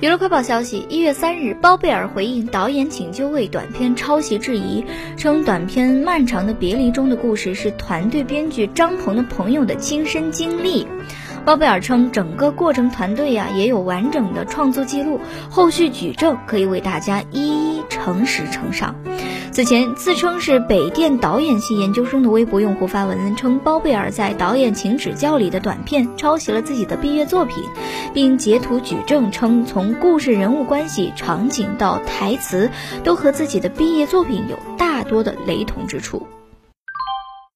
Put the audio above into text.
娱乐快报消息：一月三日，包贝尔回应导演请就位短片抄袭质疑，称短片《漫长的别离》中的故事是团队编剧张鹏的朋友的亲身经历。包贝尔称，整个过程团队呀也有完整的创作记录，后续举证可以为大家一一诚实呈上。此前，自称是北电导演系研究生的微博用户发文称，包贝尔在《导演请指教》里的短片抄袭了自己的毕业作品，并截图举证称，从故事人物关系、场景到台词，都和自己的毕业作品有大多的雷同之处。